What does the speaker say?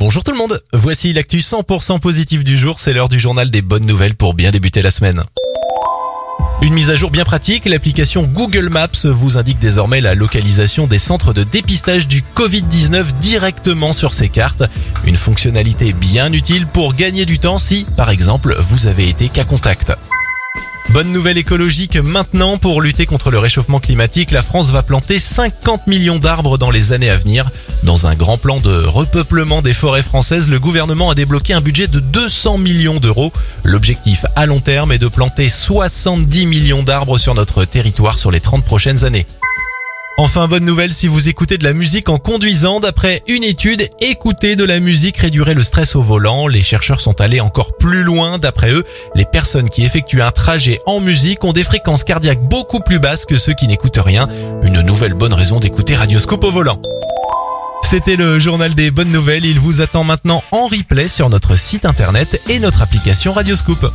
Bonjour tout le monde, voici l'actu 100% positif du jour, c'est l'heure du journal des bonnes nouvelles pour bien débuter la semaine. Une mise à jour bien pratique, l'application Google Maps vous indique désormais la localisation des centres de dépistage du Covid-19 directement sur ses cartes. Une fonctionnalité bien utile pour gagner du temps si, par exemple, vous avez été cas contact. Bonne nouvelle écologique maintenant pour lutter contre le réchauffement climatique, la France va planter 50 millions d'arbres dans les années à venir. Dans un grand plan de repeuplement des forêts françaises, le gouvernement a débloqué un budget de 200 millions d'euros. L'objectif à long terme est de planter 70 millions d'arbres sur notre territoire sur les 30 prochaines années. Enfin, bonne nouvelle si vous écoutez de la musique en conduisant. D'après une étude, écouter de la musique réduirait le stress au volant. Les chercheurs sont allés encore plus loin. D'après eux, les personnes qui effectuent un trajet en musique ont des fréquences cardiaques beaucoup plus basses que ceux qui n'écoutent rien. Une nouvelle bonne raison d'écouter Radioscope au volant. C'était le journal des bonnes nouvelles. Il vous attend maintenant en replay sur notre site internet et notre application Radioscope.